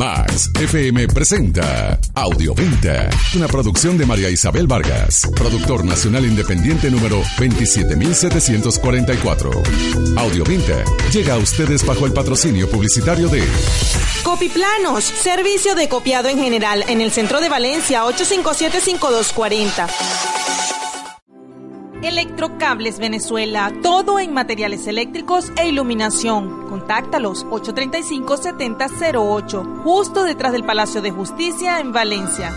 Max FM presenta Audioventa, una producción de María Isabel Vargas, productor nacional independiente número 27744. Audioventa llega a ustedes bajo el patrocinio publicitario de Copiplanos, servicio de copiado en general en el centro de Valencia 857-5240. Electrocables Venezuela, todo en materiales eléctricos e iluminación. Contáctalos 835-7008, justo detrás del Palacio de Justicia en Valencia.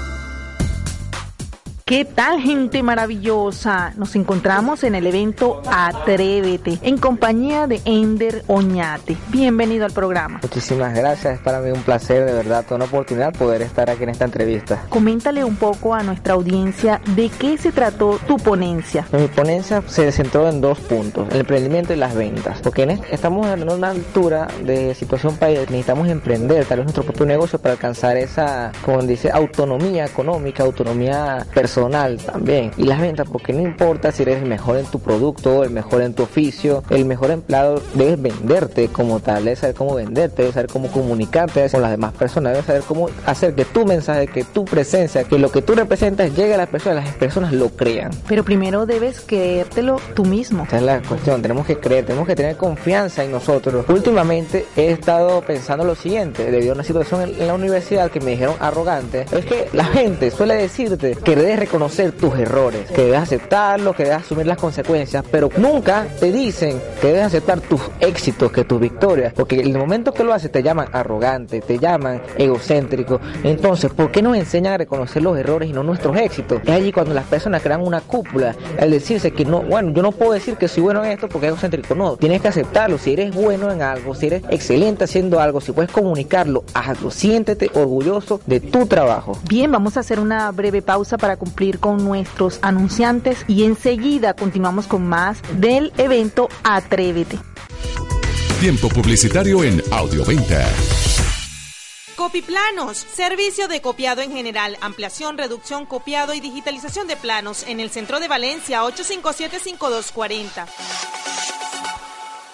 ¿Qué tal gente maravillosa? Nos encontramos en el evento Atrévete en compañía de Ender Oñate. Bienvenido al programa. Muchísimas gracias, es para mí un placer, de verdad, toda una oportunidad poder estar aquí en esta entrevista. Coméntale un poco a nuestra audiencia de qué se trató tu ponencia. Mi ponencia se centró en dos puntos, el emprendimiento y las ventas, porque estamos en una altura de situación país, necesitamos emprender tal vez nuestro propio negocio para alcanzar esa, como dice, autonomía económica, autonomía personal personal también. Y las ventas, porque no importa si eres el mejor en tu producto, el mejor en tu oficio, el mejor empleado, debes venderte como tal, debes saber cómo venderte, debes saber cómo comunicarte con las demás personas, debes saber cómo hacer que tu mensaje, que tu presencia, que lo que tú representas llegue a las personas, las personas lo crean. Pero primero debes creértelo tú mismo. Esa es la cuestión, tenemos que creer, tenemos que tener confianza en nosotros. Últimamente he estado pensando lo siguiente, debido a una situación en la universidad que me dijeron arrogante, es que la gente suele decirte que debes reconocer tus errores, que debes aceptarlos, que debes asumir las consecuencias, pero nunca te dicen que debes aceptar tus éxitos, que tus victorias, porque en el momento que lo haces te llaman arrogante, te llaman egocéntrico. Entonces, ¿por qué nos enseñan a reconocer los errores y no nuestros éxitos? Es allí cuando las personas crean una cúpula al decirse que no, bueno, yo no puedo decir que soy bueno en esto porque es egocéntrico, no, tienes que aceptarlo. Si eres bueno en algo, si eres excelente haciendo algo, si puedes comunicarlo, hazlo, siéntete orgulloso de tu trabajo. Bien, vamos a hacer una breve pausa para cumplir con nuestros anunciantes y enseguida continuamos con más del evento Atrévete. Tiempo publicitario en Audioventa. Copiplanos, servicio de copiado en general, ampliación, reducción, copiado y digitalización de planos en el centro de Valencia 857-5240.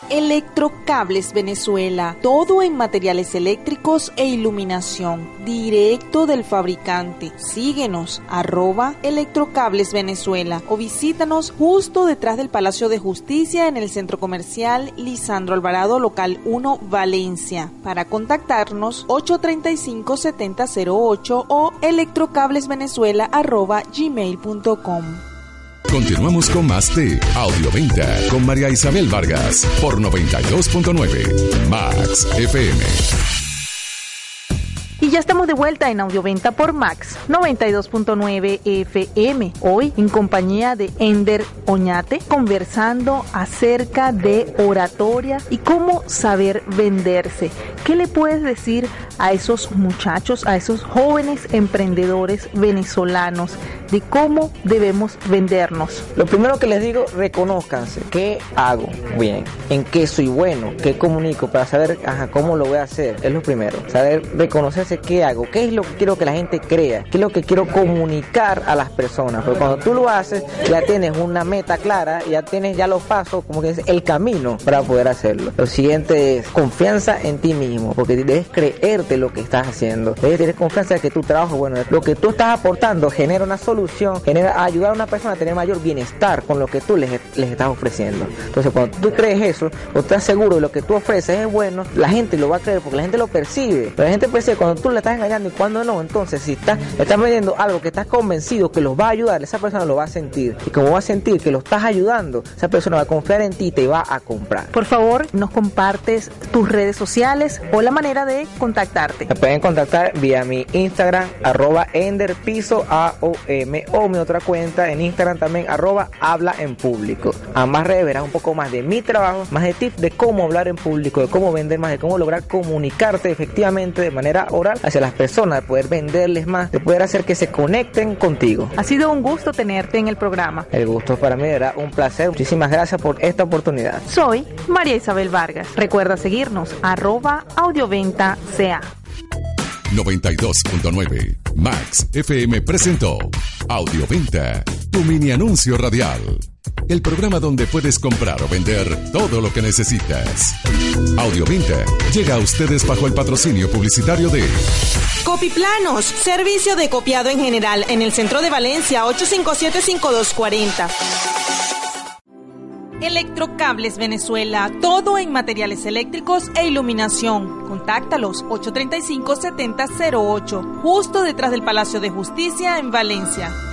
Electrocables Venezuela, todo en materiales eléctricos e iluminación, directo del fabricante. Síguenos, arroba Electrocables Venezuela o visítanos justo detrás del Palacio de Justicia en el Centro Comercial Lisandro Alvarado, local 1, Valencia. Para contactarnos, 835-7008 o electrocablesvenezuela arroba gmail.com. Continuamos con más de Audioventa con María Isabel Vargas por 92.9 Max FM. Y ya estamos de vuelta en Audioventa por Max 92.9 FM. Hoy en compañía de Ender Oñate conversando acerca de oratoria y cómo saber venderse. ¿Qué le puedes decir a esos muchachos, a esos jóvenes emprendedores venezolanos de cómo debemos vendernos? Lo primero que les digo, reconozcanse. ¿Qué hago bien? ¿En qué soy bueno? ¿Qué comunico? Para saber cómo lo voy a hacer. Es lo primero. Saber reconocerse qué hago, qué es lo que quiero que la gente crea, qué es lo que quiero comunicar a las personas. Porque cuando tú lo haces, ya tienes una meta clara, ya tienes ya los pasos, como que es el camino para poder hacerlo. Lo siguiente es confianza en ti mismo, porque debes creerte lo que estás haciendo. Debes tener confianza de que tu trabajo, bueno, lo que tú estás aportando genera una solución, genera ayudar a una persona a tener mayor bienestar con lo que tú les, les estás ofreciendo. Entonces, cuando tú crees eso, o estás seguro de lo que tú ofreces es bueno, la gente lo va a creer porque la gente lo percibe. la gente percibe cuando tú le estás engañando y cuando no. Entonces, si estás, estás vendiendo algo que estás convencido que los va a ayudar, esa persona lo va a sentir. Y como va a sentir que lo estás ayudando, esa persona va a confiar en ti y te va a comprar. Por favor, nos compartes tus redes sociales o la manera de contactarte. Me pueden contactar vía mi Instagram, arroba enderpiso AOM o mi otra cuenta en Instagram también, arroba habla en público. Ambas redes verás un poco más de mi trabajo, más de tips de cómo hablar en público, de cómo vender más, de cómo lograr comunicarte efectivamente de manera oral hacia las personas, de poder venderles más, de poder hacer que se conecten contigo. Ha sido un gusto tenerte en el programa. El gusto para mí era un placer. Muchísimas gracias por esta oportunidad. Soy María Isabel Vargas. Recuerda seguirnos, arroba audioventa sea. 92.9 Max FM presentó Audioventa, tu mini anuncio radial. el programa donde puedes comprar o vender todo lo que necesitas. Audioventa llega a ustedes bajo el patrocinio publicitario de Copiplanos, servicio de copiado en general en el centro de Valencia 857-5240. Electrocables Venezuela, todo en materiales eléctricos e iluminación. Contáctalos 835-7008, justo detrás del Palacio de Justicia en Valencia.